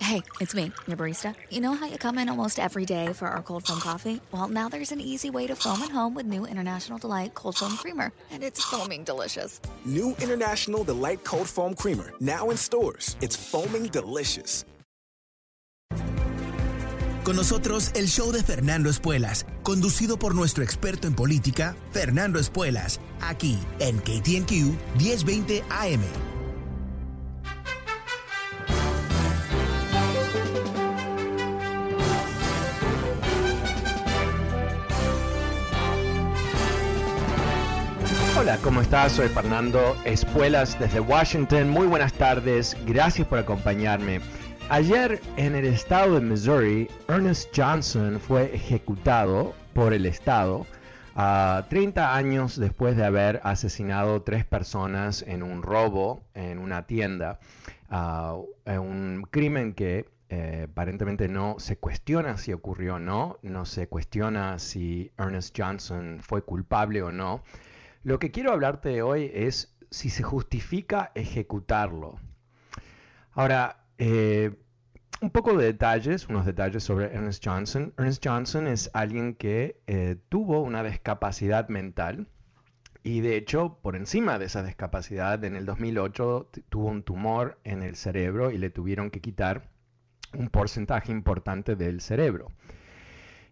Hey, it's me, your barista. You know how you come in almost every day for our cold foam coffee? Well, now there's an easy way to foam at home with new International Delight Cold Foam Creamer, and it's foaming delicious. New International Delight Cold Foam Creamer, now in stores. It's foaming delicious. Con nosotros el show de Fernando Espuelas, conducido por nuestro experto en política, Fernando Espuelas, aquí en KTNQ 1020 AM. Hola, ¿cómo estás? Soy Fernando Espuelas desde Washington. Muy buenas tardes, gracias por acompañarme. Ayer en el estado de Missouri, Ernest Johnson fue ejecutado por el estado a 30 años después de haber asesinado tres personas en un robo en una tienda. Uh, un crimen que eh, aparentemente no se cuestiona si ocurrió o no, no se cuestiona si Ernest Johnson fue culpable o no. Lo que quiero hablarte hoy es si se justifica ejecutarlo. Ahora, eh, un poco de detalles, unos detalles sobre Ernest Johnson. Ernest Johnson es alguien que eh, tuvo una discapacidad mental y de hecho, por encima de esa discapacidad, en el 2008 tuvo un tumor en el cerebro y le tuvieron que quitar un porcentaje importante del cerebro.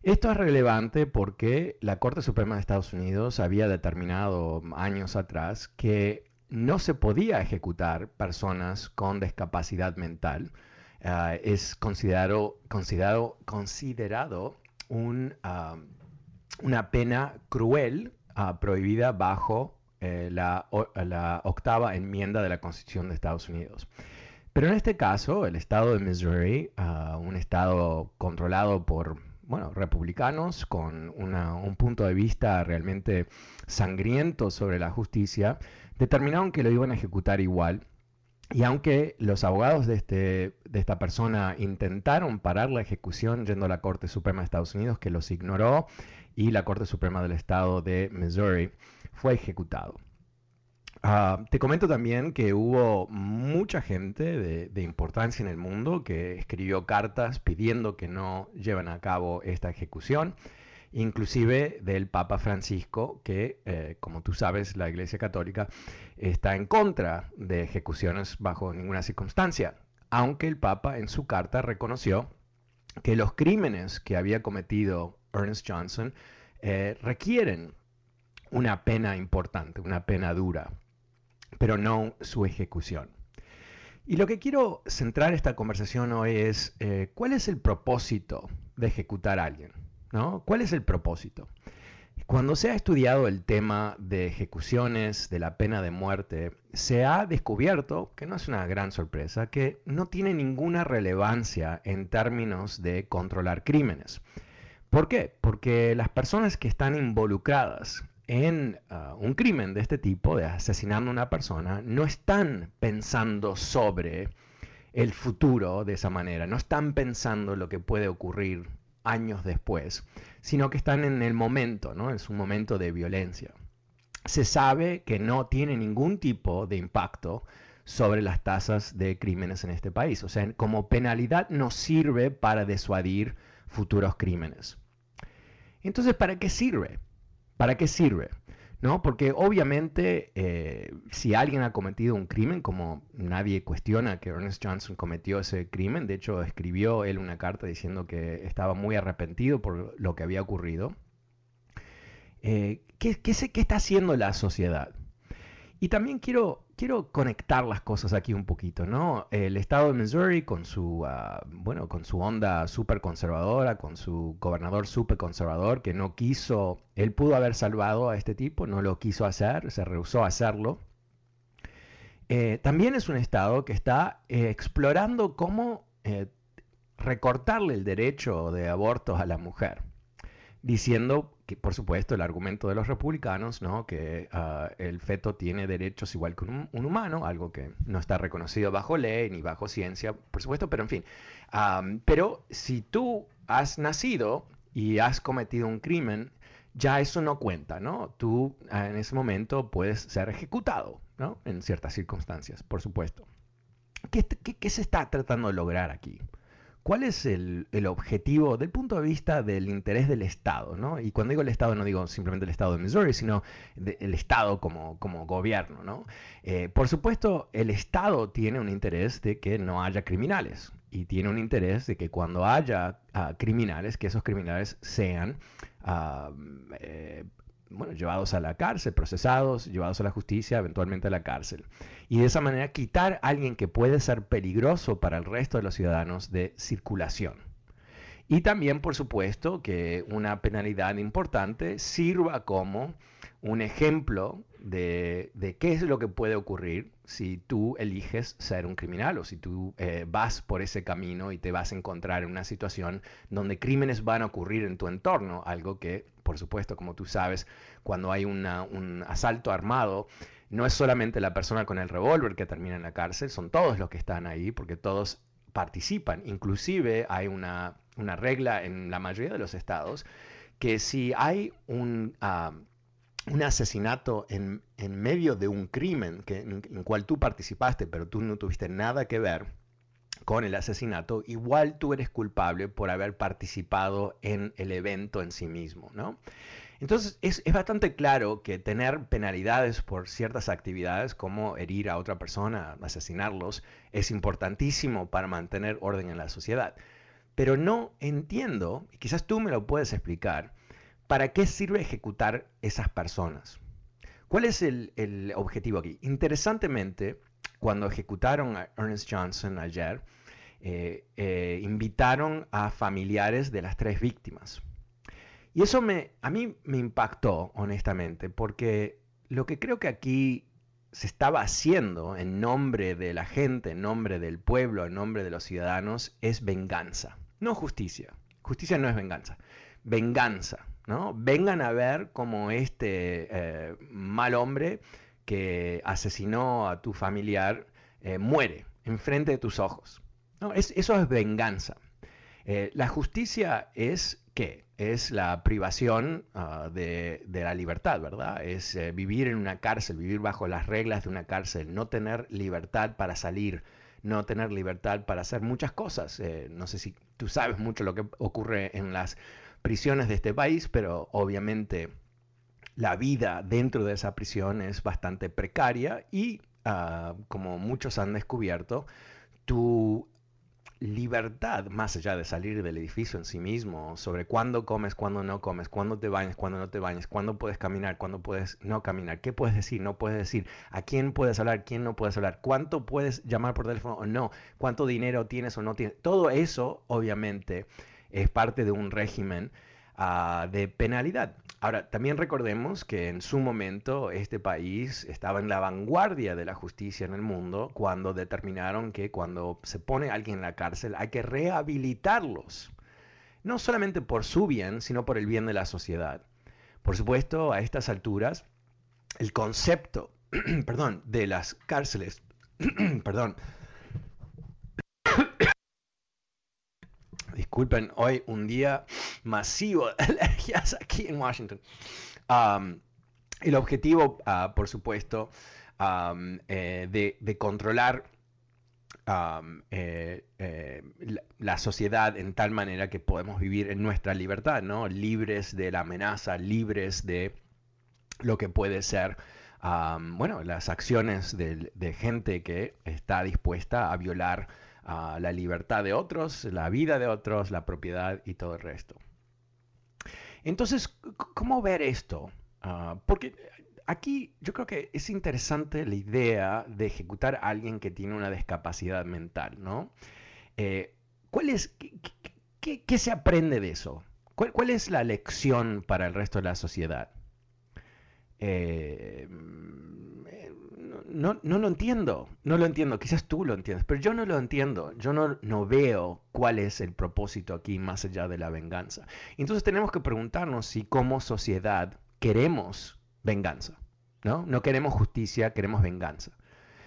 Esto es relevante porque la Corte Suprema de Estados Unidos había determinado años atrás que no se podía ejecutar personas con discapacidad mental. Uh, es considerado, considerado, considerado un, uh, una pena cruel uh, prohibida bajo eh, la, la, octava enmienda de la Constitución de Estados Unidos. Pero en este caso, el estado de Missouri, un estado controlado por bueno, republicanos con una, un punto de vista realmente sangriento sobre la justicia, determinaron que lo iban a ejecutar igual. Y aunque los abogados de, este, de esta persona intentaron parar la ejecución yendo a la Corte Suprema de Estados Unidos, que los ignoró, y la Corte Suprema del Estado de Missouri fue ejecutado. Uh, te comento también que hubo mucha gente de, de, importancia en el mundo que escribió cartas pidiendo que no lleven a cabo esta ejecución, inclusive del Papa Francisco, que, eh, como tú sabes, la Iglesia Católica está en contra de ejecuciones bajo ninguna circunstancia, aunque el Papa en su carta reconoció que los crímenes que había cometido Ernest Johnson eh, requieren una pena importante, una pena dura pero no su ejecución. Y lo que quiero centrar esta conversación hoy es eh, cuál es el propósito de ejecutar a alguien. ¿no? ¿Cuál es el propósito? Cuando se ha estudiado el tema de ejecuciones, de la pena de muerte, se ha descubierto, que no es una gran sorpresa, que no tiene ninguna relevancia en términos de controlar crímenes. ¿Por qué? Porque las personas que están involucradas en uh, un crimen de este tipo, de asesinando a una persona, no están pensando sobre el futuro de esa manera, no están pensando lo que puede ocurrir años después, sino que están en el momento, ¿no? Es un momento de violencia. Se sabe que no tiene ningún tipo de impacto sobre las tasas de crímenes en este país. O sea, como penalidad no sirve para disuadir futuros crímenes. Entonces, ¿para qué sirve? ¿Para qué sirve? ¿No? Porque obviamente eh, si alguien ha cometido un crimen, como nadie cuestiona que Ernest Johnson cometió ese crimen, de hecho escribió él una carta diciendo que estaba muy arrepentido por lo que había ocurrido, eh, ¿qué, qué, qué está haciendo la sociedad? Y también quiero, quiero conectar las cosas aquí un poquito, ¿no? El estado de Missouri con su, uh, bueno, con su onda súper conservadora, con su gobernador súper conservador que no quiso, él pudo haber salvado a este tipo, no lo quiso hacer, se rehusó a hacerlo. Eh, también es un estado que está eh, explorando cómo eh, recortarle el derecho de abortos a la mujer, diciendo que por supuesto el argumento de los republicanos, ¿no? que ah, el feto tiene derechos igual que un, humano, algo que no está reconocido bajo ley ni bajo ciencia, por supuesto, pero en fin. pero si tú has nacido y has cometido un crimen, ya eso no cuenta, ¿no? Tú ah, en ese momento puedes ser ejecutado, ¿no? En ciertas circunstancias, por supuesto. ¿Qué, qué se está tratando de lograr aquí? ¿Cuál es el, objetivo del punto de vista del interés del Estado? ¿no? Y cuando digo el Estado no digo simplemente el Estado de Missouri, sino el Estado como, como gobierno. ¿no? Eh, por supuesto, el Estado tiene un interés de que no haya criminales y tiene un interés de que cuando haya ah, criminales, que esos criminales sean ah, eh, bueno, llevados a la cárcel, procesados, llevados a la justicia, eventualmente a la cárcel. Y de esa manera quitar a alguien que puede ser peligroso para el resto de los ciudadanos de circulación. Y también, por supuesto, que una penalidad importante sirva como un ejemplo de, qué es lo que puede ocurrir si tú eliges ser un criminal o si tú eh, vas por ese camino y te vas a encontrar en una situación donde crímenes van a ocurrir en tu entorno, algo que, por supuesto, como tú sabes, cuando hay un asalto armado, no es solamente la persona con el revólver que termina en la cárcel, son todos los que están ahí porque todos participan. Inclusive hay una, regla en la mayoría de los estados que si hay un... Ah, un asesinato en, medio de un crimen que, en, el cual tú participaste, pero tú no tuviste nada que ver con el asesinato, igual tú eres culpable por haber participado en el evento en sí mismo, ¿no? Entonces es, es, bastante claro que tener penalidades por ciertas actividades como herir a otra persona, asesinarlos, es importantísimo para mantener orden en la sociedad. Pero no entiendo, y quizás tú me lo puedes explicar, ¿Para qué sirve ejecutar esas personas? ¿Cuál es el, objetivo aquí? Interesantemente, cuando ejecutaron a Ernest Johnson ayer, eh, eh, invitaron a familiares de las tres víctimas. Y eso me, a mí me impactó, honestamente, porque lo que creo que aquí se estaba haciendo en nombre de la gente, en nombre del pueblo, en nombre de los ciudadanos, es venganza, no justicia. Justicia no es venganza, venganza. ¿no? Vengan a ver cómo este eh, mal hombre que asesinó a tu familiar eh, muere enfrente de tus ojos. ¿no? Es, eso es venganza. Eh, la justicia es qué? Es la privación ah, de, de, la libertad, ¿verdad? Es vivir en una cárcel, vivir bajo las reglas de una cárcel, no tener libertad para salir, no tener libertad para hacer muchas cosas. no sé si tú sabes mucho lo que ocurre en las prisiones de este país, pero obviamente la vida dentro de esa prisión es bastante precaria y, ah, como muchos han descubierto, tu libertad, más allá de salir del edificio en sí mismo, sobre cuándo comes, cuándo no comes, cuándo te bañas, cuándo no te bañas, cuándo puedes caminar, cuándo puedes no caminar, qué puedes decir, no puedes decir, a quién puedes hablar, quién no puedes hablar, cuánto puedes llamar por teléfono o no, cuánto dinero tienes o no tienes. Todo eso, obviamente, es parte de un régimen ah, de penalidad. Ahora, también recordemos que en su momento este país estaba en la vanguardia de la justicia en el mundo cuando determinaron que cuando se pone alguien en la cárcel hay que rehabilitarlos, no solamente por su bien, sino por el bien de la sociedad. Por supuesto, a estas alturas, el concepto, perdón, de las cárceles, perdón, Disculpen, hoy un día masivo de alergias aquí en Washington. el objetivo, ah, por supuesto, eh, de, controlar eh, eh, la, sociedad en tal manera que podemos vivir en nuestra libertad, ¿no? Libres de la amenaza, libres de lo que puede ser, bueno, las acciones de, de, gente que está dispuesta a violar la libertad de otros, la vida de otros, la propiedad y todo el resto. Entonces, ¿cómo ver esto? Ah, porque aquí yo creo que es interesante la idea de ejecutar a alguien que tiene una discapacidad mental, ¿no? Eh, ¿cuál es, qué, se aprende de eso? ¿Cuál, es la lección para el resto de la sociedad? Eh, no, no lo entiendo, no lo entiendo, quizás tú lo entiendes, pero yo no lo entiendo, yo no, no veo cuál es el propósito aquí más allá de la venganza. Entonces tenemos que preguntarnos si como sociedad queremos venganza, ¿no? No queremos justicia, queremos venganza.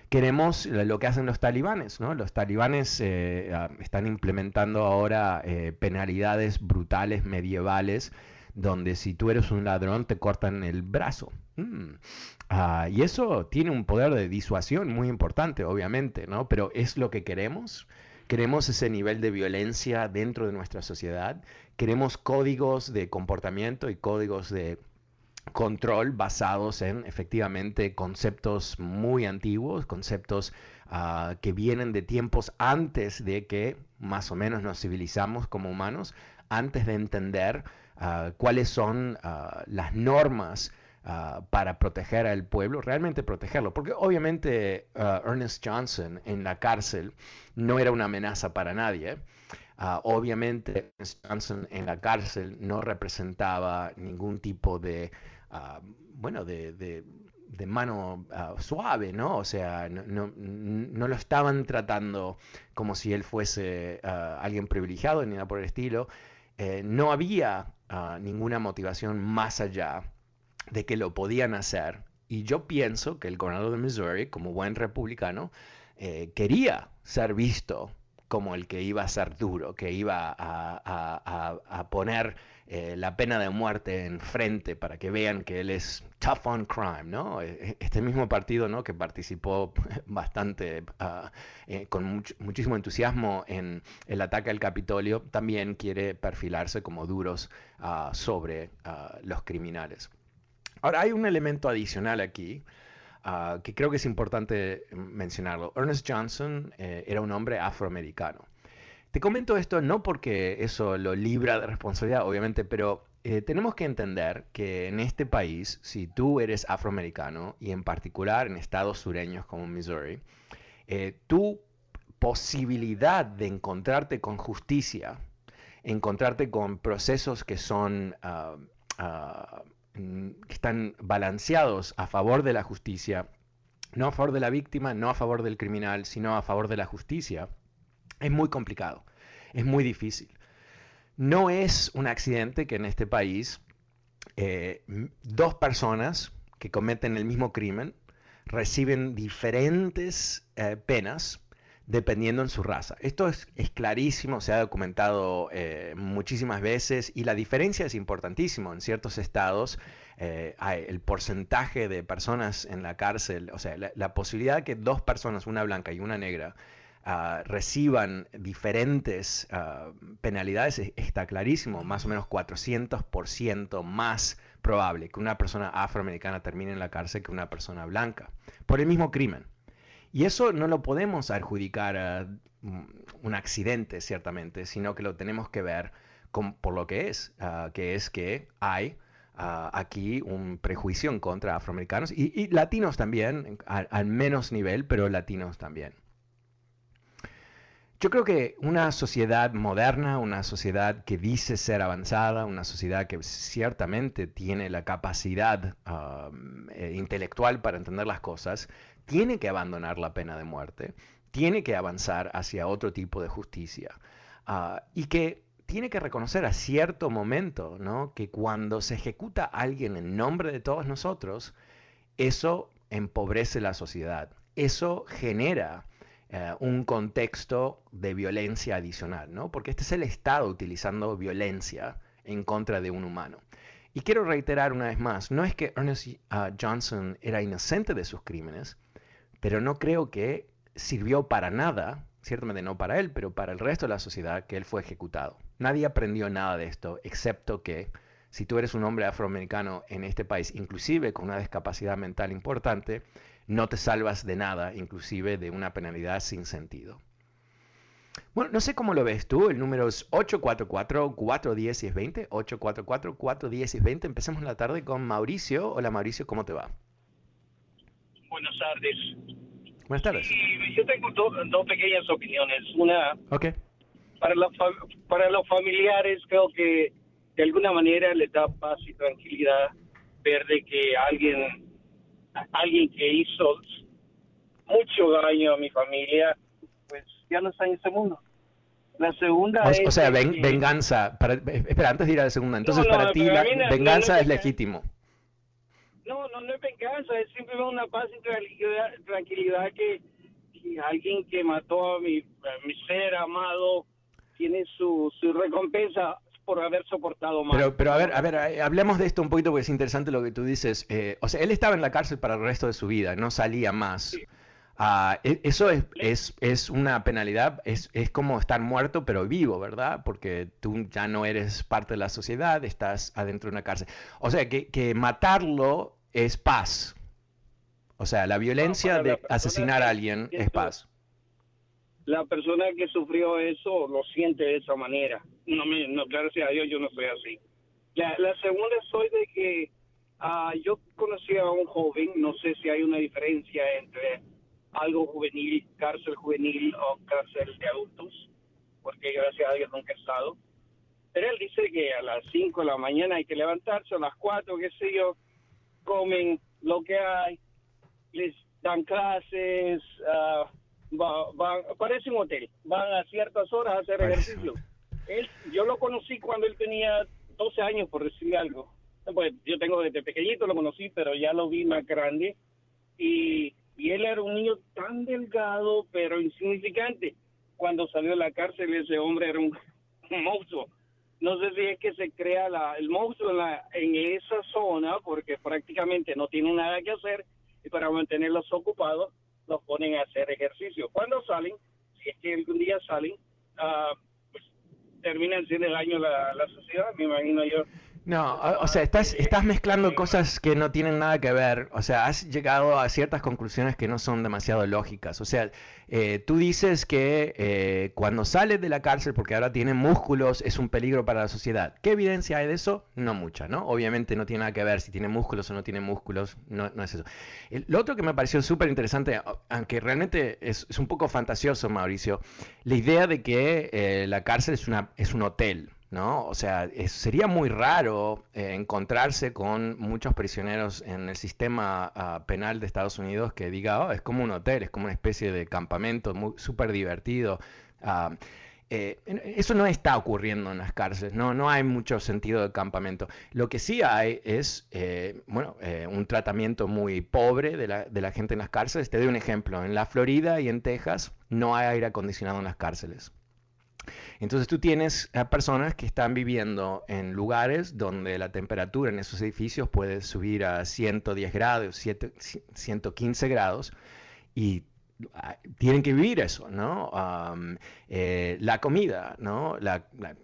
Queremos lo que hacen los talibanes, ¿no? Los talibanes eh, ah, están implementando ahora eh, penalidades brutales medievales donde si tú eres un ladrón te cortan el brazo. Mm. Ah, y eso tiene un poder de disuasión muy importante, obviamente, ¿no? Pero ¿es lo que queremos? ¿Queremos ese nivel de violencia dentro de nuestra sociedad? ¿Queremos códigos de comportamiento y códigos de control basados en efectivamente conceptos muy antiguos, conceptos ah, que vienen de tiempos antes de que más o menos nos civilizamos como humanos, antes de entender Ah, cuáles son las normas ah, para proteger al pueblo, realmente protegerlo. Porque obviamente Ernest Johnson en la cárcel no era una amenaza para nadie. obviamente Ernest Johnson en la cárcel no representaba ningún tipo de, bueno, de, mano suave, ¿no? O sea, no, no, lo estaban tratando como si él fuese alguien privilegiado ni nada por el estilo. Eh, no había ninguna motivación más allá de que lo podían hacer. Y yo pienso que el gobernador de Missouri, como buen republicano, eh, quería ser visto como el que iba a ser duro, que iba a, poner eh, la pena de muerte enfrente para que vean que él es tough on crime, ¿no? E, e, este mismo partido, ¿no? Que participó bastante, ah, eh, con muchísimo entusiasmo en el ataque al Capitolio, también quiere perfilarse como duros ah, sobre ah, los criminales. Ahora, hay un elemento adicional aquí que creo que es importante mencionarlo. Ernest Johnson eh, era un hombre afroamericano. Te comento esto no porque eso lo libra de responsabilidad, obviamente, pero eh, tenemos que entender que en este país, si tú eres afroamericano y en particular en estados sureños como Missouri, eh, tu posibilidad de encontrarte con justicia, encontrarte con procesos que son ah, ah, que están balanceados a favor de la justicia, no a favor de la víctima, no a favor del criminal, sino a favor de la justicia, es muy complicado, es muy difícil. No es un accidente que en este país eh, dos personas que cometen el mismo crimen reciben diferentes eh, penas dependiendo en su raza. Esto es, clarísimo, se ha documentado eh, muchísimas veces y la diferencia es importantísima. En ciertos estados el porcentaje de personas en la cárcel, o sea, la, posibilidad de que dos personas, una blanca y una negra, Ah, reciban diferentes ah, penalidades está clarísimo, más o menos 400% más probable que una persona afroamericana termine en la cárcel que una persona blanca, por el mismo crimen. Y eso no lo podemos adjudicar a mm, un accidente, ciertamente, sino que lo tenemos que ver por lo que es, ah, que es que hay aquí un prejuicio contra afroamericanos y, latinos también, al menos nivel, pero latinos también. Yo creo que una sociedad moderna, una sociedad que dice ser avanzada, una sociedad que ciertamente tiene la capacidad eh, intelectual para entender las cosas, tiene que abandonar la pena de muerte, tiene que avanzar hacia otro tipo de justicia uh, y que tiene que reconocer a cierto momento ¿no? que cuando se ejecuta a alguien en nombre de todos nosotros, eso empobrece la sociedad, eso genera eh, un contexto de violencia adicional, ¿no? Porque este es el Estado utilizando violencia en contra de un humano. Y quiero reiterar una vez más, no es que Ernest uh, Johnson era inocente de sus crímenes, pero no creo que sirvió para nada, ciertamente no para él, pero para el resto de la sociedad que él fue ejecutado. Nadie aprendió nada de esto, excepto que si tú eres un hombre afroamericano en este país, inclusive con una discapacidad mental importante, no te salvas de nada, inclusive de una penalidad sin sentido. Bueno, no sé cómo lo ves tú, el número es 844-410-1020, 844-410-1020. Empecemos la tarde con Mauricio. Hola Mauricio, ¿cómo te va? Buenas tardes. Buenas tardes. yo tengo dos pequeñas opiniones. Una, okay. para, para los familiares creo que de alguna manera les da paz y tranquilidad ver de que alguien alguien que hizo mucho daño a mi familia, pues ya no está en este mundo. La segunda O, es... o sea, ven- que- venganza. Para, espera, antes de ir a la segunda. Entonces, No, no, para ti, la venganza es legítimo. No, no, es venganza, es simplemente una paz y tranquilidad, tranquilidad que, que alguien que mató a mi, a mi ser amado tiene su, su recompensa por haber soportado más. Pero, pero a ver, a ver, eh, hablemos de esto un poquito porque es interesante lo que tú dices. Eh, o sea, él estaba en la cárcel para el resto de su vida, no salía más. Ah, e- eso es, es, es una penalidad, es, es como estar muerto pero vivo, ¿verdad? Porque tú ya no eres parte de la sociedad, estás adentro de una cárcel. O sea, que, que matarlo es paz. O sea, la violencia la de asesinar a alguien es paz. La persona que sufrió eso lo siente de esa manera. No me, no, gracias a Dios yo no soy así. La, la segunda soy de que ah, yo conocí a un joven, no sé si hay una diferencia entre algo juvenil, cárcel juvenil o cárcel de adultos, porque gracias a Dios nunca he estado. Pero él dice que a las 5 de la mañana hay que levantarse, a las 4, qué sé yo, comen lo que hay, les dan clases, ah, va- van, parece un hotel, van a ciertas horas a hacer ejercicio. Él, yo lo conocí cuando él tenía 12 años, por decirle algo. Pues yo tengo desde pequeñito, lo conocí, pero ya lo vi más grande. Y, y él era un niño tan delgado, pero insignificante. Cuando salió de la cárcel, ese hombre era un, un monstruo. No sé si es que se crea la, el monstruo en, la, en esa zona, porque prácticamente no tienen nada que hacer, y para mantenerlos ocupados, los ponen a hacer ejercicio. Cuando salen, si es que algún día salen, ah, pues terminan haciendo daño a la sociedad, me imagino yo. No, o, o sea, estás, estás mezclando cosas que no tienen nada que ver. O sea, has llegado a ciertas conclusiones que no son demasiado lógicas. O sea, eh, tú dices que eh, cuando sales de la cárcel, porque ahora tiene músculos, es un peligro para la sociedad. ¿Qué evidencia hay de eso? No mucha, ¿no? Obviamente no tiene nada que ver si tiene músculos o no tiene músculos, no, no es eso. El- lo otro que me pareció súper interesante, aunque realmente es, es un poco fantasioso, Mauricio, la idea de que eh, la cárcel es, una, es un hotel. ¿No? O sea, sería muy raro eh, encontrarse con muchos prisioneros en el sistema ah, penal de Estados Unidos que diga, oh, es como un hotel, es como una especie de campamento súper divertido. Ah, eh, eso no está ocurriendo en las cárceles, no, no hay mucho sentido de campamento. Lo que sí hay es, eh, bueno, un tratamiento muy pobre de la, de la gente en las cárceles. Te doy un ejemplo, en la Florida y en Texas no hay aire acondicionado en las cárceles. Entonces tú tienes a personas que están viviendo en lugares donde la temperatura en esos edificios puede subir a 110 grados, 7 115 grados y tienen que vivir eso, ¿no? Eh, la comida, ¿no?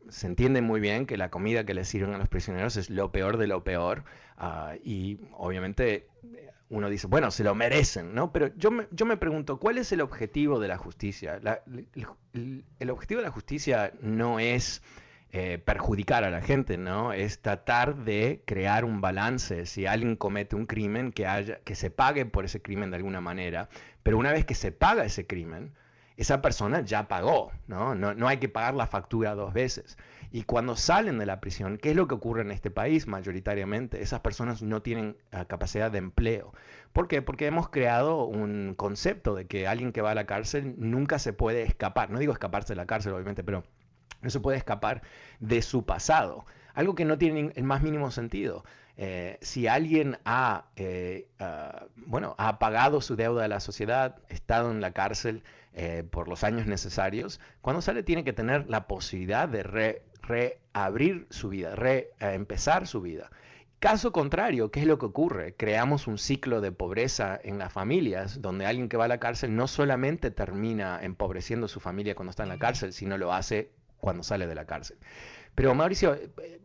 Se entiende muy bien que la comida que les sirven a los prisioneros es lo peor de lo peor ah, y obviamente eh, uno dice, bueno, se lo merecen, ¿no? Pero yo me, yo me pregunto, ¿cuál es el objetivo de la justicia? El objetivo de la justicia no es eh, perjudicar a la gente, ¿no? Es tratar de crear un balance. Si alguien comete un crimen, que, haya, que se pague por ese crimen de alguna manera, pero una vez que se paga ese crimen, esa persona ya pagó, ¿no? No, no hay que pagar la factura dos veces. Y cuando salen de la prisión, ¿qué es lo que ocurre en este país mayoritariamente? Esas personas no tienen ah, capacidad de empleo. ¿Por qué? Porque hemos creado un concepto de que alguien que va a la cárcel nunca se puede escapar. No digo escaparse de la cárcel, obviamente, pero no se puede escapar de su pasado. Algo que no tiene el más mínimo sentido. Eh, si alguien ha, eh, ah, bueno, ha pagado su deuda a la sociedad, estado en la cárcel eh, por los años necesarios, cuando sale tiene que tener la posibilidad de re- reabrir su vida, reempezar su vida. Caso contrario, ¿qué es lo que ocurre? Creamos un ciclo de pobreza en las familias, donde alguien que va a la cárcel no solamente termina empobreciendo su familia cuando está en la cárcel, sino lo hace cuando sale de la cárcel. Pero Mauricio, eh,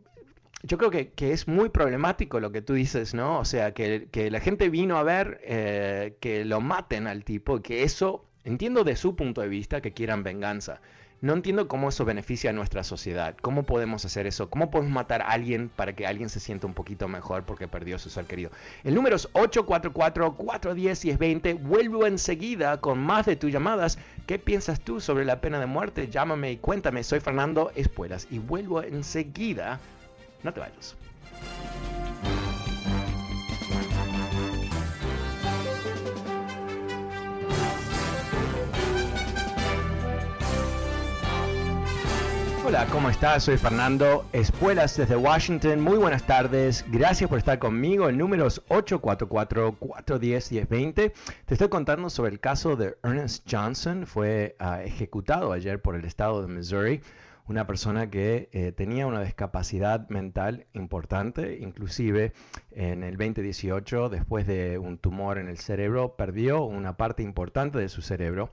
yo creo que, que es muy problemático lo que tú dices, ¿no? O sea, que, que la gente vino a ver eh, que lo maten al tipo, que eso, entiendo de su punto de vista que quieran venganza. No entiendo cómo eso beneficia a nuestra sociedad. ¿Cómo podemos hacer eso? ¿Cómo podemos matar a alguien para que alguien se sienta un poquito mejor porque perdió a su ser querido? El número es 844-410-1020. Vuelvo enseguida con más de tus llamadas. ¿Qué piensas tú sobre la pena de muerte? Llámame y cuéntame. Soy Fernando Espuelas y vuelvo enseguida. No te vayas. Hola, ¿cómo estás? Soy Fernando Espuelas desde Washington. Muy buenas tardes. Gracias por estar conmigo. El número es 844-410-1020. Te estoy contando sobre el caso de Ernest Johnson. Fue uh, ejecutado ayer por el estado de Missouri. Una persona que eh, tenía una discapacidad mental importante, inclusive en el 2018, después de un tumor en el cerebro, perdió una parte importante de su cerebro.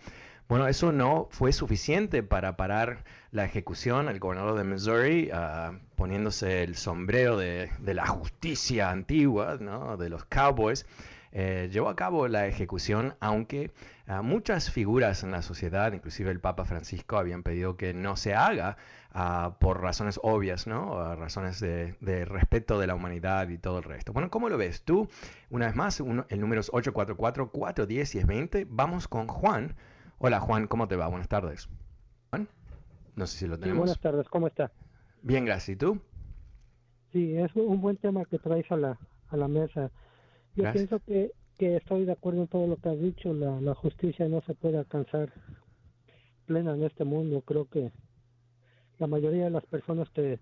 Bueno, eso no fue suficiente para parar la ejecución. El gobernador de Missouri, uh, poniéndose el sombrero de, la justicia antigua, ¿no? de los cowboys, eh, llevó a cabo la ejecución, aunque uh, muchas figuras en la sociedad, inclusive el Papa Francisco, habían pedido que no se haga uh, por razones obvias, ¿no? razones de, de, respeto de la humanidad y todo el resto. Bueno, ¿cómo lo ves tú? Una vez más, uno, el número es 844-410-1020. Vamos con Juan. Hola Juan, ¿cómo te va? Buenas tardes. Juan, no sé si lo tenemos. Sí, buenas tardes, ¿cómo está? Bien, gracias. ¿Y tú? Sí, es un buen tema que traes a la, a la mesa. Yo gracias. pienso que, que estoy de acuerdo en todo lo que has dicho. La, la justicia no se puede alcanzar plena en este mundo. Creo que la mayoría de las personas que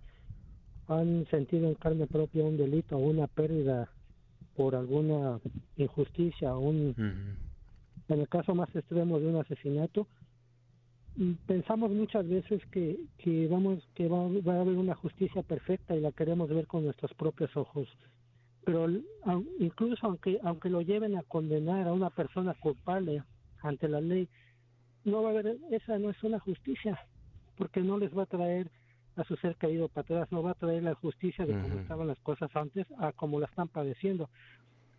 han sentido en carne propia un delito o una pérdida por alguna injusticia un... Uh -huh en el caso más extremo de un asesinato pensamos muchas veces que, que vamos que va, va, a haber una justicia perfecta y la queremos ver con nuestros propios ojos. Pero incluso aunque aunque lo lleven a condenar a una persona culpable ante la ley no va a haber esa no es una justicia porque no les va a traer a su ser caído para atrás no va a traer la justicia de cómo estaban las cosas antes a como la están padeciendo.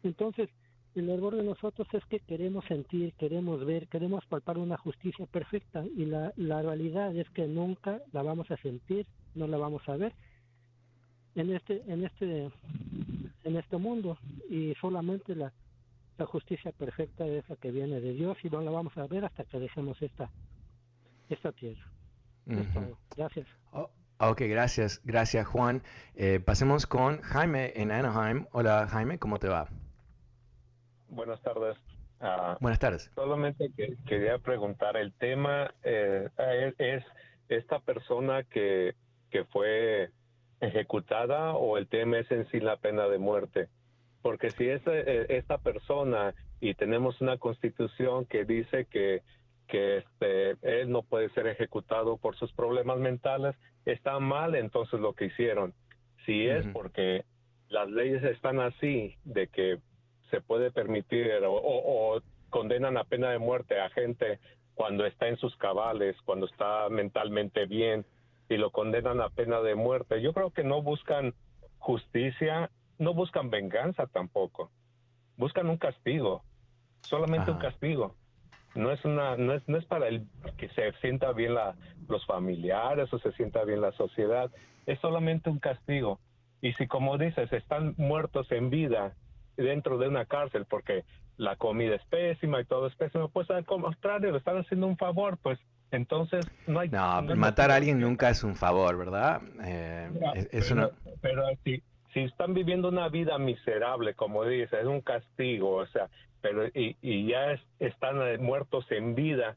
Entonces el error de nosotros es que queremos sentir, queremos ver, queremos palpar una justicia perfecta y la, la realidad es que nunca la vamos a sentir, no la vamos a ver en este en este en este mundo y solamente la, la justicia perfecta es la que viene de Dios y no la vamos a ver hasta que dejemos esta esta tierra. Uh -huh. Gracias. Oh, ok, gracias, gracias Juan. Eh, pasemos con Jaime en Anaheim. Hola Jaime, ¿cómo te va? Buenas tardes. Uh, Buenas tardes. Solamente que, quería preguntar, el tema eh, es esta persona que, que fue ejecutada o el tema es en sí la pena de muerte. Porque si es eh, esta persona y tenemos una constitución que dice que, que este, él no puede ser ejecutado por sus problemas mentales, está mal entonces lo que hicieron. Si es uh -huh. porque las leyes están así, de que se puede permitir o, o, o, condenan a pena de muerte a gente cuando está en sus cabales, cuando está mentalmente bien y lo condenan a pena de muerte. Yo creo que no buscan justicia, no buscan venganza tampoco. Buscan un castigo, solamente Ajá. un castigo. No es una no es no es para el que se sienta bien la, los familiares o se sienta bien la sociedad, es solamente un castigo. Y si como dices, están muertos en vida dentro de una cárcel porque la comida es pésima y todo es pésimo, pues al contrario, le están haciendo un favor, pues entonces no hay... No, no matar a alguien nunca es un favor, ¿verdad? Eh, es, es pero, una... pero si, si están viviendo una vida miserable, como dice, es un castigo, o sea, pero y, y ya es, están muertos en vida,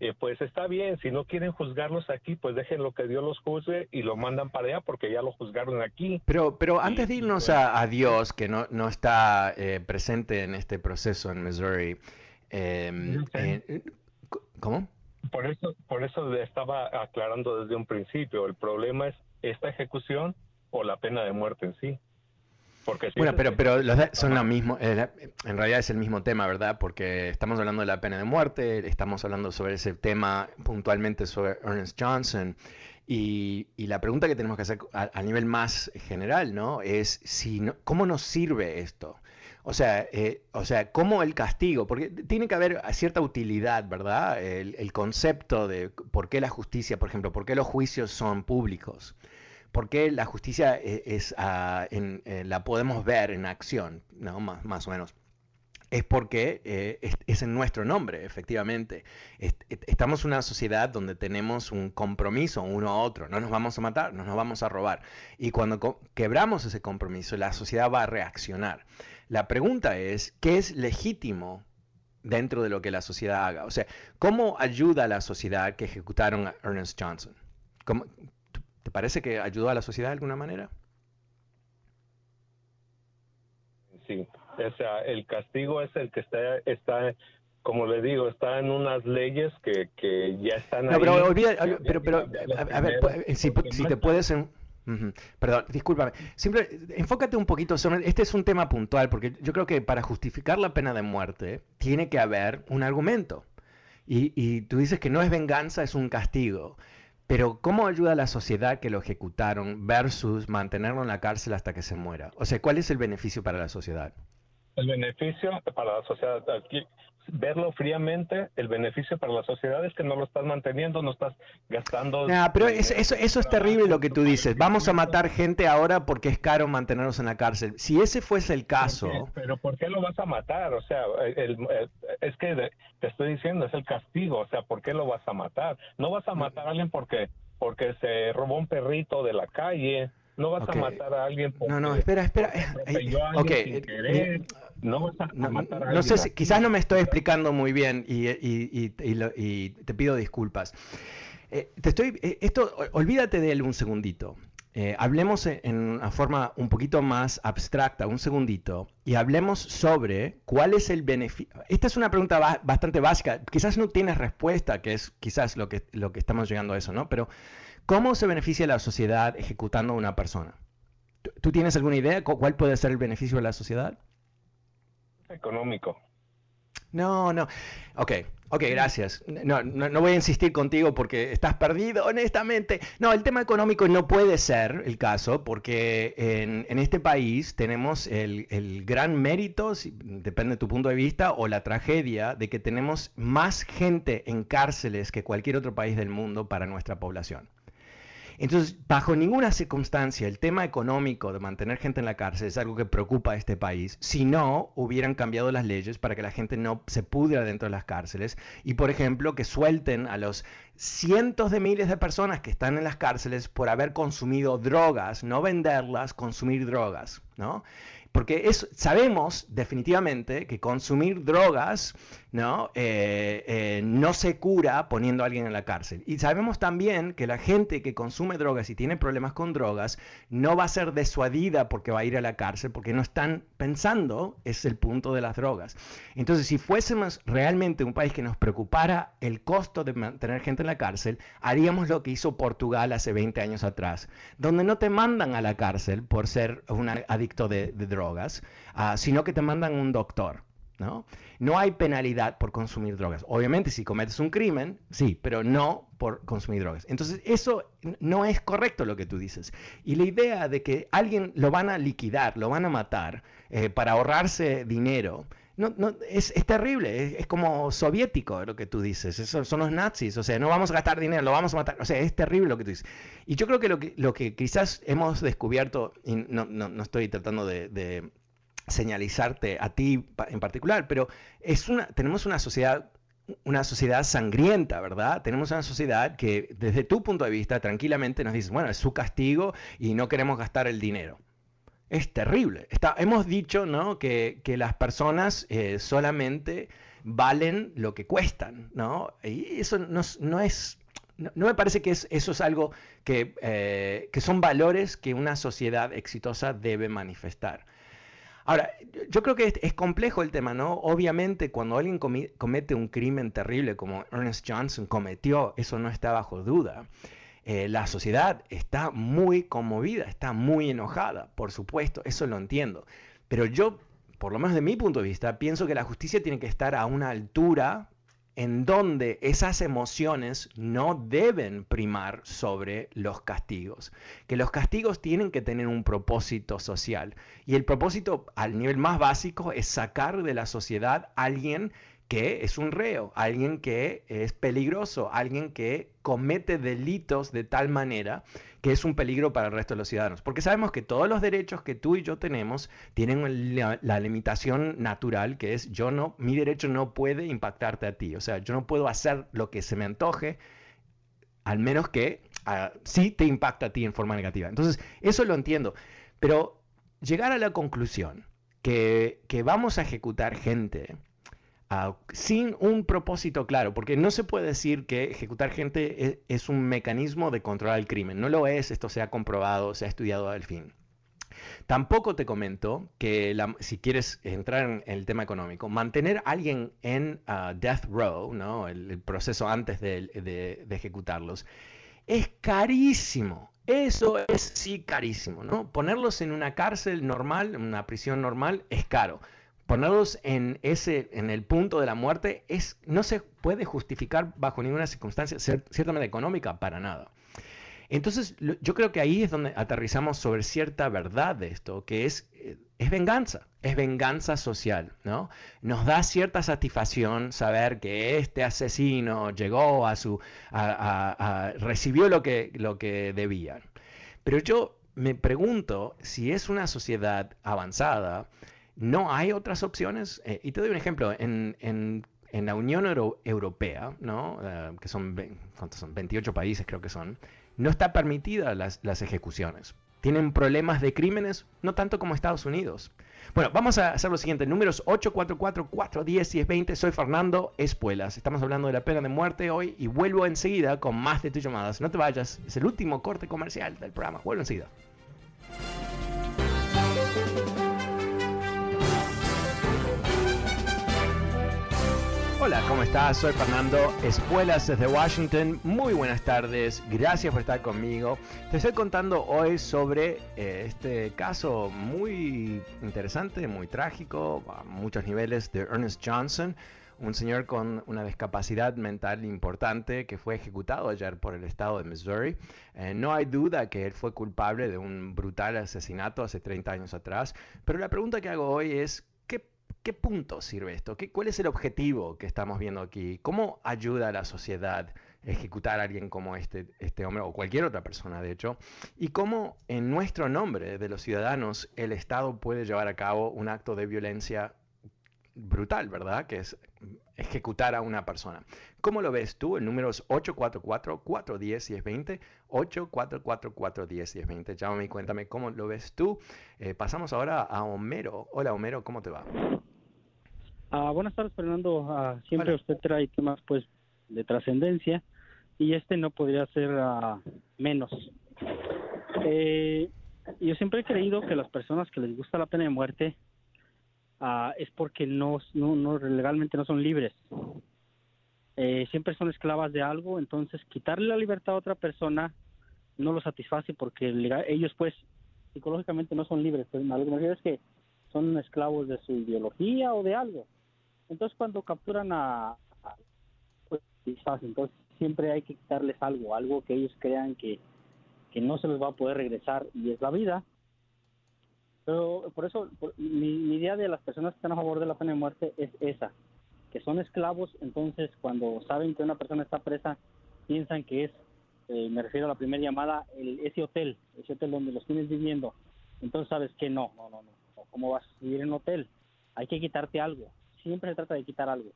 eh, pues está bien, si no quieren juzgarlos aquí, pues dejen lo que Dios los juzgue y lo mandan para allá porque ya lo juzgaron aquí. Pero, pero antes de irnos pues, a, a, Dios, que no, no está eh, presente en este proceso en Missouri, eh, eh, ¿cómo? Por eso, por eso estaba aclarando desde un principio, el problema es esta ejecución o la pena de muerte en sí. Porque si bueno, pero, pero los son lo mismo, eh, en realidad es el mismo tema, ¿verdad? Porque estamos hablando de la pena de muerte, estamos hablando sobre ese tema puntualmente sobre Ernest Johnson. Y, y la pregunta que tenemos que hacer a, a nivel más general, ¿no? Es si no, cómo nos sirve esto. O sea, eh, o sea, cómo el castigo, porque tiene que haber cierta utilidad, ¿verdad? El, el concepto de por qué la justicia, por ejemplo, por qué los juicios son públicos. ¿Por qué la justicia es, es uh, en, eh, la podemos ver en acción, ¿no? más, más o menos? Es porque eh, es, es, en nuestro nombre, efectivamente. Est estamos en una sociedad donde tenemos un compromiso uno a otro. No nos vamos a matar, no nos vamos a robar. Y cuando quebramos ese compromiso, la sociedad va a reaccionar. La pregunta es, ¿qué es legítimo dentro de lo que la sociedad haga? O sea, ¿cómo ayuda a la sociedad que ejecutaron a Ernest Johnson? ¿Cómo, ¿Te parece que ayudó a la sociedad de alguna manera? Sí, o sea, el castigo es el que está, está como le digo, está en unas leyes que, que ya están no, Pero, olvida, pero, pero, a, ver, si, si te puedes... Perdón, discúlpame. Siempre enfócate un poquito sobre. Este es un tema puntual, porque yo creo que para justificar la pena de muerte tiene que haber un argumento. Y, y tú dices que no es venganza, es un castigo. Pero ¿cómo ayuda a la sociedad que lo ejecutaron versus mantenerlo en la cárcel hasta que se muera? O sea, ¿cuál es el beneficio para la sociedad? El beneficio para la sociedad, aquí, verlo fríamente, el beneficio para la sociedad es que no lo estás manteniendo, no estás gastando. pero eso, eso, es terrible lo que tú dices. Vamos a matar gente ahora porque es caro mantenerlos en la cárcel. Si ese fuese el caso. Pero ¿por qué lo vas a matar? O sea, es que te estoy diciendo, es el castigo. O sea, ¿por qué lo vas a matar? No vas a matar a alguien porque porque se robó un perrito de la calle. No vas a matar a alguien porque No, no, espera, espera. Ok. No No sé, si, quizás no me estoy explicando muy bien y, te pido disculpas. Eh, te estoy, eh, esto, olvídate de él un segundito. Eh, hablemos en una forma un poquito más abstracta, un segundito, y hablemos sobre cuál es el beneficio. Esta es una pregunta bastante básica, quizás no tienes respuesta, que es quizás lo que, lo que estamos llegando a eso, ¿no? Pero, ¿cómo se beneficia la sociedad ejecutando a una persona? ¿Tú tienes alguna idea cuál puede ser el beneficio de la sociedad? Económico. No, no. Ok, ok, gracias. No, no, voy a insistir contigo porque estás perdido, honestamente. No, el tema económico no puede ser el caso porque en, en este país tenemos el, el, gran mérito, depende de tu punto de vista, o la tragedia de que tenemos más gente en cárceles que cualquier otro país del mundo para nuestra población. Entonces, bajo ninguna circunstancia, el tema económico de mantener gente en la cárcel es algo que preocupa a este país. Si no, hubieran cambiado las leyes para que la gente no se pudra dentro de las cárceles y, por ejemplo, que suelten a los cientos de miles de personas que están en las cárceles por haber consumido drogas, no venderlas, consumir drogas, ¿no? Porque sabemos definitivamente que consumir drogas ¿no? Eh, eh, no se cura poniendo a alguien en la cárcel. Y sabemos también que la gente que consume drogas y tiene problemas con drogas no va a ser desuadida porque va a ir a la cárcel, porque no están pensando, es el punto de las drogas. Entonces, si fuésemos realmente un país que nos preocupara el costo de mantener gente en la cárcel, haríamos lo que hizo Portugal hace 20 años atrás, donde no te mandan a la cárcel por ser un adicto de, drogas, ah, sino que te mandan un doctor. ¿no? No hay penalidad por consumir drogas. Obviamente, si cometes un crimen, sí, pero no por consumir drogas. Entonces, eso no es correcto lo que tú dices. Y la idea de que alguien lo van a liquidar, lo van a matar eh, para ahorrarse dinero, no, no, es, terrible, es, como soviético lo que tú dices, son los nazis, o sea, no vamos a gastar dinero, lo vamos a matar, o sea, es terrible lo que tú dices. Y yo creo que lo que, lo que quizás hemos descubierto, y no, no, estoy tratando de señalizarte a ti en particular, pero es una, tenemos una sociedad una sociedad sangrienta, ¿verdad? Tenemos una sociedad que desde tu punto de vista tranquilamente nos dice, bueno, es su castigo y no queremos gastar el dinero. Es terrible. Está, hemos dicho ¿no? que, las personas eh, solamente valen lo que cuestan, ¿no? Y eso no, es... No, me parece que eso es algo que, eh, que son valores que una sociedad exitosa debe manifestar. Ahora, yo creo que es, complejo el tema, ¿no? Obviamente, cuando alguien comete un crimen terrible como Ernest Johnson cometió, eso no está bajo duda. Eh, la sociedad está muy conmovida, está muy enojada, por supuesto, eso lo entiendo. Pero yo, por lo menos de mi punto de vista, pienso que la justicia tiene que estar a una altura en donde esas emociones no deben primar sobre los castigos, que los castigos tienen que tener un propósito social y el propósito al nivel más básico es sacar de la sociedad a alguien que es un reo, alguien que es peligroso, alguien que comete delitos de tal manera que es un peligro para el resto de los ciudadanos. Porque sabemos que todos los derechos que tú y yo tenemos tienen la, limitación natural que es yo no, mi derecho no puede impactarte a ti. O sea, yo no puedo hacer lo que se me antoje, al menos que uh, sí te impacta a ti en forma negativa. Entonces, eso lo entiendo. Pero llegar a la conclusión que vamos a ejecutar gente ah, sin un propósito claro, porque no se puede decir que ejecutar gente es, es, un mecanismo de controlar el crimen. No lo es, esto se ha comprobado, se ha estudiado al fin. Tampoco te comento que si quieres entrar en, el tema económico, mantener a alguien en uh, death row, ¿no? el, proceso antes de, ejecutarlos, es carísimo. Eso es sí carísimo, ¿no? Ponerlos en una cárcel normal, en una prisión normal, es caro. Ponerlos en ese, en el punto de la muerte, es, no se puede justificar bajo ninguna circunstancia, ciertamente económica, para nada. Entonces, yo creo que ahí es donde aterrizamos sobre cierta verdad de esto, que es, eh, es venganza, es venganza social, ¿no? Nos da cierta satisfacción saber que este asesino llegó a su, recibió lo que, lo que debía. Pero yo me pregunto si es una sociedad avanzada, ¿no hay otras opciones? Eh, y te doy un ejemplo, en, en en la Unión Europea, ¿no? Eh, que son, ¿cuántos son? 28 países creo que son, no está permitida las, las ejecuciones. Tienen problemas de crímenes, no tanto como Estados Unidos. Bueno, vamos a hacer lo siguiente. Números 844-410 20. Soy Fernando Espuelas. Estamos hablando de la pena de muerte hoy y vuelvo enseguida con más de tus llamadas. No te vayas. Es el último corte comercial del programa. Vuelvo enseguida. Hola, ¿cómo estás? Soy Fernando Espuelas desde Washington. Muy buenas tardes, gracias por estar conmigo. Te estoy contando hoy sobre eh, este caso muy interesante, muy trágico, a muchos niveles, de Ernest Johnson, un señor con una discapacidad mental importante que fue ejecutado ayer por el estado de Missouri. Eh, no hay duda que él fue culpable de un brutal asesinato hace 30 años atrás, pero la pregunta que hago hoy es, ¿Qué punto sirve esto? ¿Qué, ¿Cuál es el objetivo que estamos viendo aquí? ¿Cómo ayuda a la sociedad ejecutar a alguien como este, este hombre o cualquier otra persona, de hecho? ¿Y cómo en nuestro nombre de los ciudadanos el Estado puede llevar a cabo un acto de violencia brutal, ¿verdad? Que es ejecutar a una persona. ¿Cómo lo ves tú? El número es 844-410-1020, 844-410-1020. Llámame y cuéntame cómo lo ves tú. Eh, pasamos ahora a Homero. Hola Homero, ¿cómo te va? Ah, buenas tardes, Fernando. Ah, siempre usted trae temas pues de trascendencia y este no podría ser ah, menos. Eh, yo siempre he creído que las personas que les gusta la pena de muerte es porque no, no, legalmente no son libres. Eh, siempre son esclavas de algo, entonces quitarle la libertad a otra persona no lo satisface porque ellos pues psicológicamente no son libres. Pues, lo que me refiero es que son esclavos de su ideología o de algo. Entonces cuando capturan a, pues entonces siempre hay que quitarles algo, algo que ellos crean que, que no se les va a poder regresar y es la vida. Pero por eso mi, idea de las personas que están a favor de la pena de muerte es esa, que son esclavos, entonces cuando saben que una persona está presa, piensan que es, eh, me refiero a la primera llamada, el, ese hotel, ese hotel donde los tienes viviendo. Entonces sabes que no, no, no, no, ¿cómo vas a vivir en hotel? Hay que quitarte algo siempre se trata de quitar algo.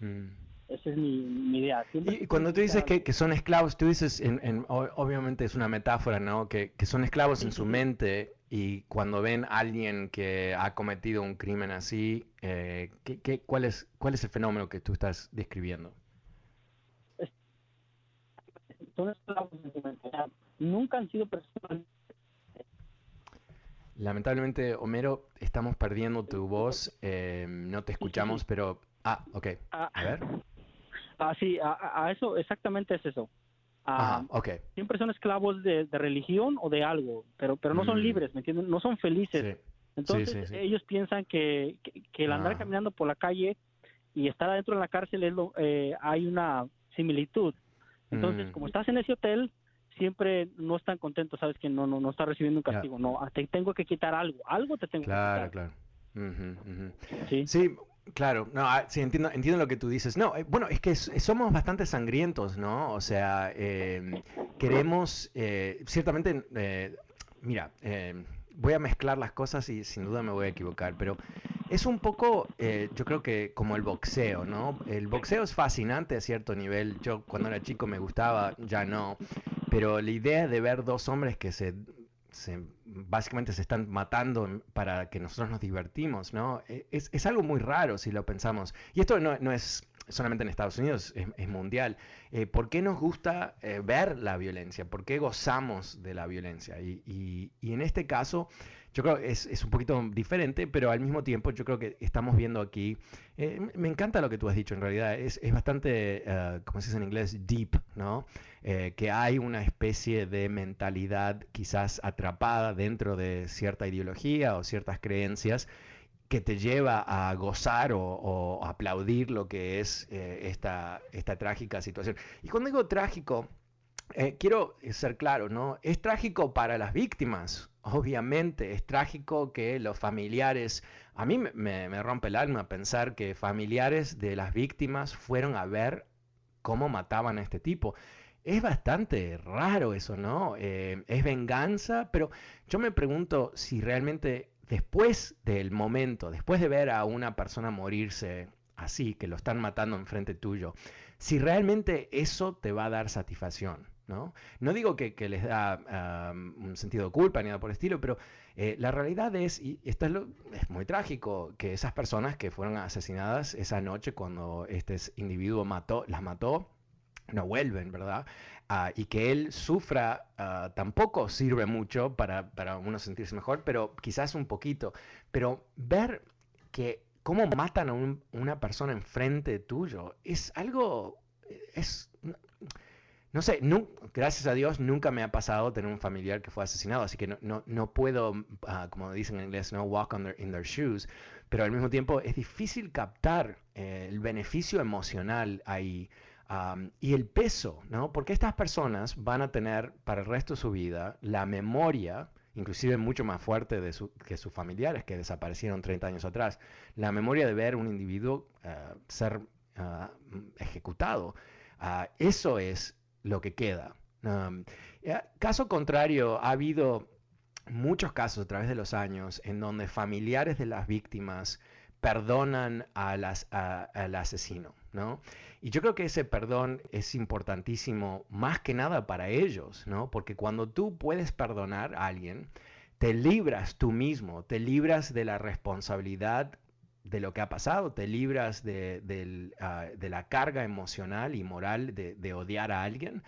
Mm. Esa es mi, idea. y cuando tú dices que, son esclavos, tú dices, en, obviamente es una metáfora, ¿no? Que, son esclavos en su mente y cuando ven a alguien que ha cometido un crimen así, eh, ¿qué, cuál, es, ¿cuál es el fenómeno que tú estás describiendo? Son esclavos en su mente. Nunca han sido personas Lamentablemente, Homero, estamos perdiendo tu voz. Eh, no te escuchamos, pero... Ah, ok. Ah, a ver. Ah, sí, a, eso, exactamente es eso. Ah, ok. Siempre son esclavos de, religión o de algo, pero, pero no son mm. libres, ¿me entienden? No son felices. Entonces, ellos piensan que, que, el andar ah. caminando por la calle y estar adentro de la cárcel es lo, eh, hay una similitud. Entonces, mm. como estás en ese hotel, siempre no están contentos, sabes que no no no está recibiendo un castigo, no, te tengo que quitar algo, algo te tengo que quitar. Claro, claro. Sí. Sí, Claro, no, ah, sí, entiendo, entiendo lo que tú dices. No, eh, bueno, es que somos bastante sangrientos, ¿no? O sea, em, queremos, eh, ciertamente, eh, mira, em, voy a mezclar las cosas y sin duda me voy a equivocar, pero es un poco, yo creo que como el boxeo, ¿no? El boxeo es fascinante a cierto nivel. Yo cuando era chico me gustaba, ya no. Pero la idea de ver dos hombres que se básicamente se están matando para que nosotros nos divertimos, ¿no? E, es, algo muy raro si lo pensamos. Y esto no, es solamente en Estados Unidos, es, mundial. Eh, ¿Por qué nos gusta eh, ver la violencia? ¿Por qué gozamos de la violencia? y en este caso, yo creo que es, un poquito diferente, pero al mismo tiempo yo creo que estamos viendo aquí, eh, me encanta lo que tú has dicho en realidad, es, bastante, uh, como se dice en inglés, deep, ¿no? Que hay una especie de mentalidad quizás atrapada dentro de cierta ideología o ciertas creencias que te lleva a gozar o, aplaudir lo que es eh, esta, esta trágica situación. Y cuando digo trágico, quiero ser claro, ¿no? Es trágico para las víctimas, obviamente es trágico que los familiares, a mí me, rompe el alma pensar que familiares de las víctimas fueron a ver cómo mataban a este tipo. Es bastante raro eso, ¿no? Eh, es venganza, pero yo me pregunto si realmente después del momento, después de ver a una persona morirse así, que lo están matando enfrente tuyo, si realmente eso te va a dar satisfacción. ¿no? digo que, les da un sentido de culpa ni nada por el estilo, pero eh, la realidad es, y esto es, es, muy trágico, que esas personas que fueron asesinadas esa noche cuando este individuo mató, las mató, no vuelven, ¿verdad? Ah, y que él sufra ah, tampoco sirve mucho para, uno sentirse mejor, pero quizás un poquito. Pero ver que cómo matan a una persona enfrente tuyo es algo, es, no sé, gracias a Dios nunca me ha pasado tener un familiar que fue asesinado, así que no, no, puedo, ah, como dicen en inglés, no walk on in their shoes, pero al mismo tiempo es difícil captar eh, el beneficio emocional ahí y el peso, ¿no? Porque estas personas van a tener para el resto de su vida la memoria, inclusive mucho más fuerte de que sus familiares que desaparecieron 30 años atrás, la memoria de ver un individuo ah, ser ah, ejecutado. eso es lo que queda. caso contrario, ha habido muchos casos a través de los años en donde familiares de las víctimas perdonan al asesino, ¿no? Y yo creo que ese perdón es importantísimo más que nada para ellos, ¿no? Porque cuando tú puedes perdonar a alguien, te libras tú mismo, te libras de la responsabilidad de lo que ha pasado, te libras de, ah, la carga emocional y moral de, odiar a alguien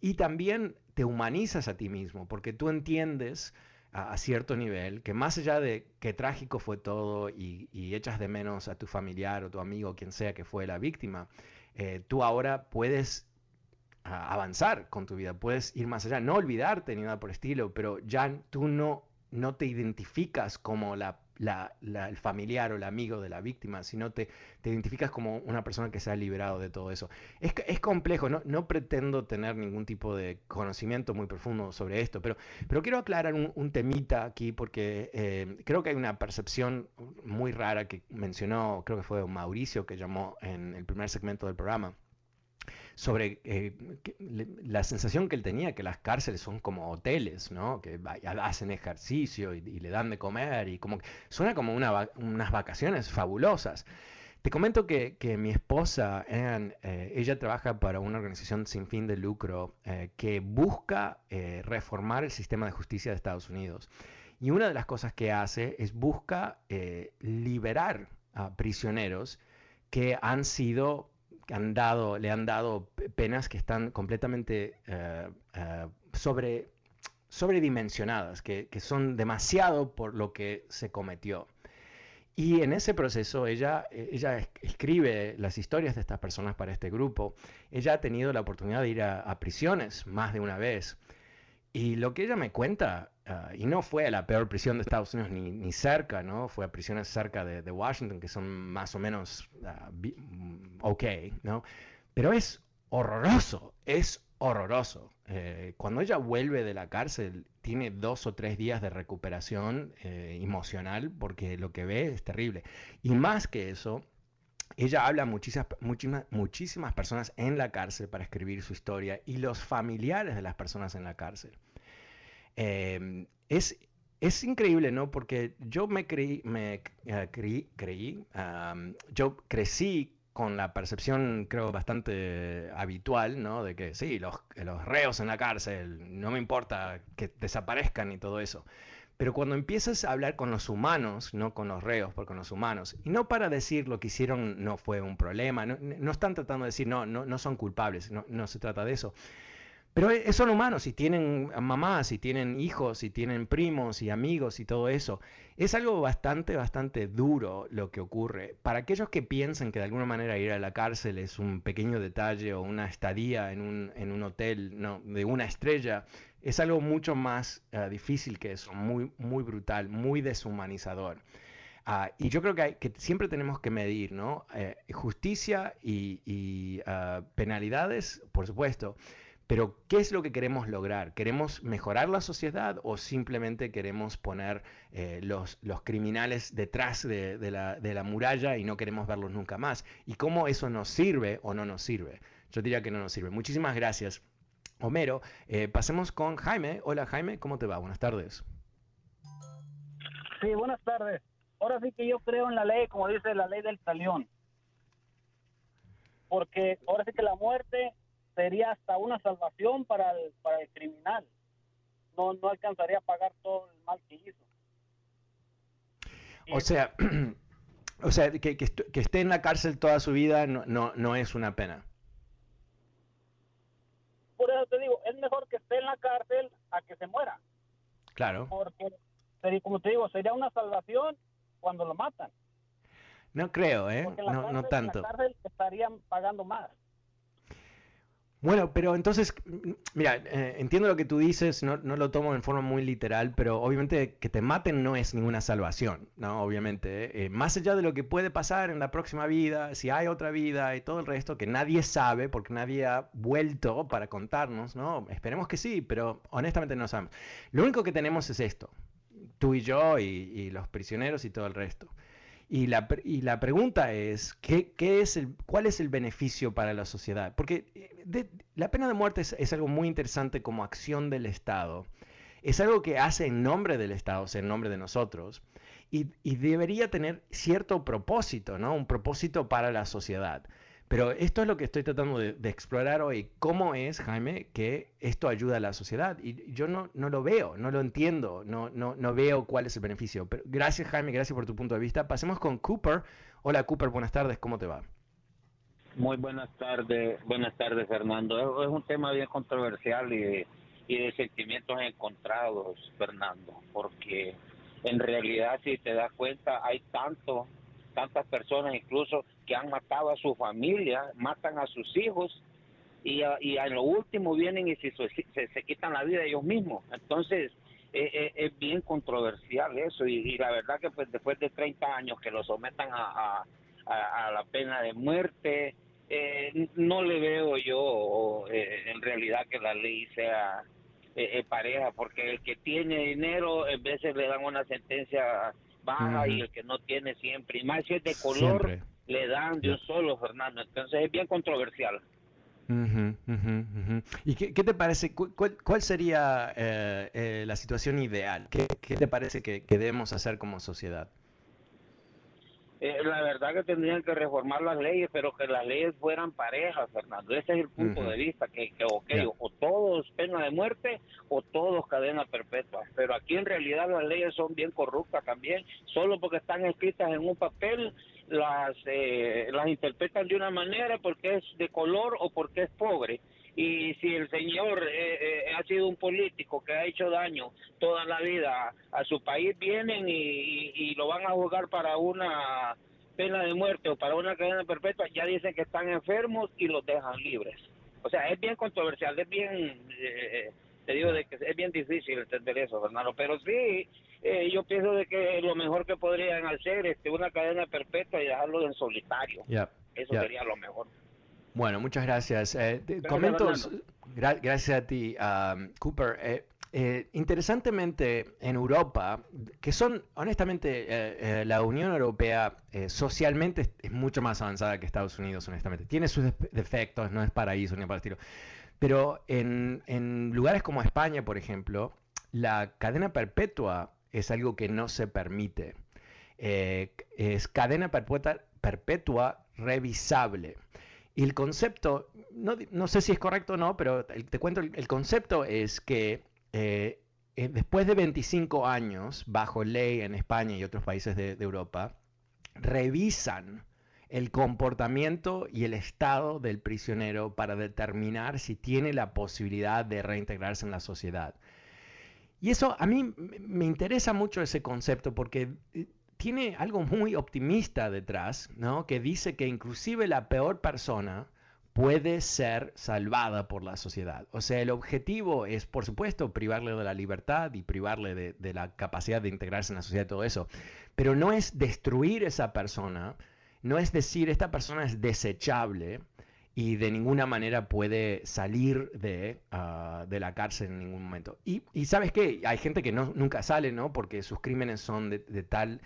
y también te humanizas a ti mismo porque tú entiendes a, cierto nivel que más allá de qué trágico fue todo y, echas de menos a tu familiar o tu amigo quien sea que fue la víctima, eh, tú ahora puedes avanzar con tu vida, puedes ir más allá, no olvidarte ni nada por estilo, pero ya tú no, no te identificas como la el familiar o el amigo de la víctima, sino te, te identificas como una persona que se ha liberado de todo eso. Es, es complejo, no, no pretendo tener ningún tipo de conocimiento muy profundo sobre esto, pero, pero quiero aclarar un, temita aquí porque eh, creo que hay una percepción muy rara que mencionó, creo que fue Mauricio que llamó en el primer segmento del programa sobre eh, la sensación que él tenía, que las cárceles son como hoteles, ¿no? que hacen ejercicio y, le dan de comer, y como suena como unas vacaciones fabulosas. Te comento que, mi esposa, eh, ella trabaja para una organización sin fin de lucro eh, que busca reformar el sistema de justicia de Estados Unidos. Y una de las cosas que hace es busca liberar a prisioneros que han sido han dado, le han dado penas que están completamente eh, eh, sobre, sobredimensionadas, que, que, son demasiado por lo que se cometió. Y en ese proceso ella, ella escribe las historias de estas personas para este grupo. Ella ha tenido la oportunidad de ir a prisiones más de una vez. Y lo que ella me cuenta, ah, y no fue a la peor prisión de Estados Unidos ni, ni cerca, ¿no? Fue a prisiones cerca de, de Washington que son más o menos uh, ok, ¿no? Pero es horroroso, es horroroso. Eh, cuando ella vuelve de la cárcel, tiene dos o tres días de recuperación eh, emocional porque lo que ve es terrible. Y más que eso, ella habla a muchísimas, muchísimas, muchísimas personas en la cárcel para escribir su historia y los familiares de las personas en la cárcel. Em, es, es increíble, ¿no? Porque yo me creí, me eh, creí, creí yo crecí con la percepción, creo, bastante habitual, ¿no? De que sí, los, reos en la cárcel, no me importa que desaparezcan y todo eso. Pero cuando empiezas a hablar con los humanos, no con los reos, pero con los humanos, y no para decir lo que hicieron no fue un problema, no, están tratando de decir no, no, no son culpables, no, no se trata de eso, pero e, son humanos y tienen mamás y tienen hijos y tienen primos y amigos y todo eso. Es algo bastante, bastante duro lo que ocurre. Para aquellos que piensan que de alguna manera ir a la cárcel es un pequeño detalle o una estadía en un, en un hotel de una estrella, es algo mucho más eh, difícil que eso, muy, muy brutal, muy deshumanizador. Ah, y yo creo que, que, siempre tenemos que medir, ¿no? Eh, justicia y, ah, penalidades, por supuesto, pero, ¿qué es lo que queremos lograr? ¿Queremos mejorar la sociedad o simplemente queremos poner eh, los, criminales detrás de, la, muralla y no queremos verlos nunca más? ¿Y cómo eso nos sirve o no nos sirve? Yo diría que no nos sirve. Muchísimas gracias, Homero. Eh, pasemos con Jaime. Hola, Jaime, ¿cómo te va? Buenas tardes. Sí, buenas tardes. Ahora sí que yo creo en la ley, como dice la ley del talión. Porque ahora sí que la muerte sería hasta una salvación para el, para el criminal. No, no alcanzaría a pagar todo el mal que hizo. O sea, o sea que, que, esté en la cárcel toda su vida no, no, no es una pena. Por eso te digo, es mejor que esté en la cárcel a que se muera. Claro. Porque, como te digo, sería una salvación cuando lo matan. No creo, ¿eh? no, no tanto. En la cárcel estarían pagando más. Bueno, pero entonces, mira, eh, entiendo lo que tú dices, no, lo tomo en forma muy literal, pero obviamente que te maten no es ninguna salvación, ¿no? Obviamente, eh, más allá de lo que puede pasar en la próxima vida, si hay otra vida y todo el resto que nadie sabe, porque nadie ha vuelto para contarnos, ¿no? Esperemos que sí, pero honestamente no sabemos. Lo único que tenemos es esto, tú y yo y los prisioneros y todo el resto. Y la, y la pregunta es, ¿qué, qué es el, ¿cuál es el beneficio para la sociedad? Porque eh, la pena de muerte es, algo muy interesante como acción del Estado. Es algo que hace en nombre del Estado, o sea, en nombre de nosotros, y, y debería tener cierto propósito, ¿no? Un propósito para la sociedad. Pero esto es lo que estoy tratando de, explorar hoy. ¿Cómo es, Jaime, que esto ayuda a la sociedad? Y yo no, no lo veo, no lo entiendo, no, no, no veo cuál es el beneficio. Pero gracias, Jaime, gracias por tu punto de vista. Pasemos con Cooper. Hola, Cooper, buenas tardes, ¿cómo te va? Muy buenas tardes, buenas tardes, Fernando. Es un tema bien controversial y y de sentimientos encontrados, Fernando, porque en realidad, si te das cuenta, hay tanto tantas personas incluso que han matado a su familia, matan a sus hijos y a, y a lo último vienen y se, se, quitan la vida ellos mismos. Entonces, eh, eh, es bien controversial eso y, la verdad que pues después de 30 años que lo sometan a, a, la pena de muerte, eh, no le veo yo en realidad que la ley sea pareja, porque el que tiene dinero, en veces le dan una sentencia baja y el que no tiene siempre. Y más si es de color, le dan de un solo, Fernando. Entonces es bien controversial. ¿Y qué, te parece? ¿Cuál, sería eh, eh, la situación ideal? ¿Qué, te parece que, debemos hacer como sociedad? Eh, la verdad que tendrían que reformar las leyes, pero que las leyes fueran parejas, Fernando. Ese es el punto de vista, que, que o todos pena de muerte o todos cadena perpetua. Pero aquí en realidad las leyes son bien corruptas también, solo porque están escritas en un papel las eh, las interpretan de una manera porque es de color o porque es pobre y si el señor eh, ha sido un político que ha hecho daño toda la vida a su país, vienen y, lo van a juzgar para una pena de muerte o para una cadena perpetua, ya dicen que están enfermos y los dejan libres. O sea, es bien controversial, es bien, eh, te digo de que es bien difícil entender eso, Fernando, pero sí, eh, yo pienso de que lo mejor que podrían hacer es este, una cadena perpetua y dejarlo en solitario. Eso sería lo mejor. Bueno, muchas gracias. Eh, comento, gracias a ti, Cooper. Eh, eh, interesantemente, en Europa, que son, honestamente, la Unión Europea socialmente es, mucho más avanzada que Estados Unidos, honestamente. Tiene sus defectos, no es paraíso ni para estilo. Pero en, lugares como España, por ejemplo, la cadena perpetua es algo que no se permite. es cadena perpetua, perpetua revisable. Y el concepto, no, sé si es correcto o no, pero te cuento, el, concepto es que eh, eh, después de 25 años, bajo ley en España y otros países de, Europa, revisan el comportamiento y el estado del prisionero para determinar si tiene la posibilidad de reintegrarse en la sociedad. Y eso a mí me interesa mucho ese concepto porque eh, tiene algo muy optimista detrás, ¿no? Que dice que inclusive la peor persona puede ser salvada por la sociedad. O sea, el objetivo es, por supuesto, privarle de la libertad y privarle de, la capacidad de integrarse en la sociedad y todo eso. Pero no es destruir esa persona, no es decir, esta persona es desechable y de ninguna manera puede salir de, ah, de la cárcel en ningún momento. Y, sabes qué, hay gente que no, nunca sale, ¿no? Porque sus crímenes son de tal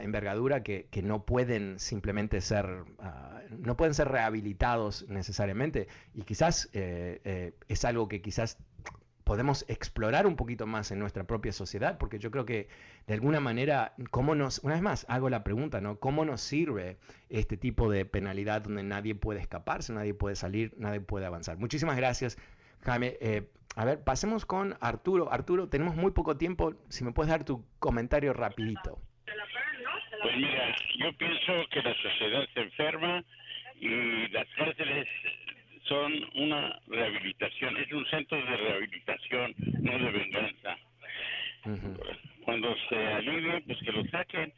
envergadura que, no pueden simplemente ser, ah, no pueden ser rehabilitados necesariamente. Y quizás eh, eh, es algo que quizás podemos explorar un poquito más en nuestra propia sociedad, porque yo creo que de alguna manera, ¿cómo nos, una vez más, hago la pregunta, ¿no? ¿Cómo nos sirve este tipo de penalidad donde nadie puede escaparse, nadie puede salir, nadie puede avanzar? Muchísimas gracias, Jaime. Eh, a ver, pasemos con Arturo. Arturo, tenemos muy poco tiempo, si me puedes dar tu comentario rapidito. Pues mira, yo pienso que la sociedad se enferma y las cárceles son una rehabilitación, es un centro de rehabilitación, no de venganza. Cuando se alivie, pues que lo saquen.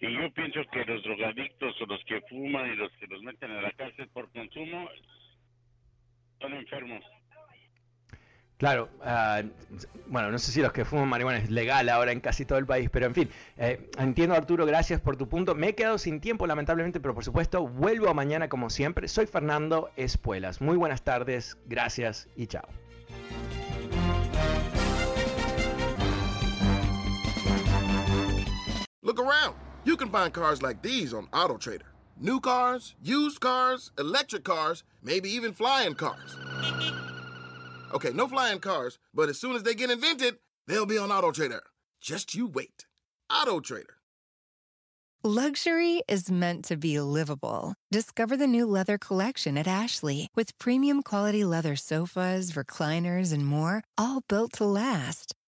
Y yo pienso que los drogadictos o los que fuman y los que los meten a la cárcel por consumo son enfermos. Claro, ah, bueno, no sé si los que fuman marihuana es legal ahora en casi todo el país, pero en fin, eh, entiendo Arturo, gracias por tu punto. Me he quedado sin tiempo lamentablemente, pero por supuesto vuelvo mañana como siempre. Soy Fernando Espuelas. Muy buenas tardes, gracias y chao. Look around. You can find cars like these on AutoTrader. New cars, used cars, electric cars, maybe even flying cars. Okay, no flying cars, but as soon as they get invented, they'll be on Auto Trader. Just you wait. Auto Trader. Luxury is meant to be livable. Discover the new leather collection at Ashley with premium quality leather sofas, recliners, and more, all built to last.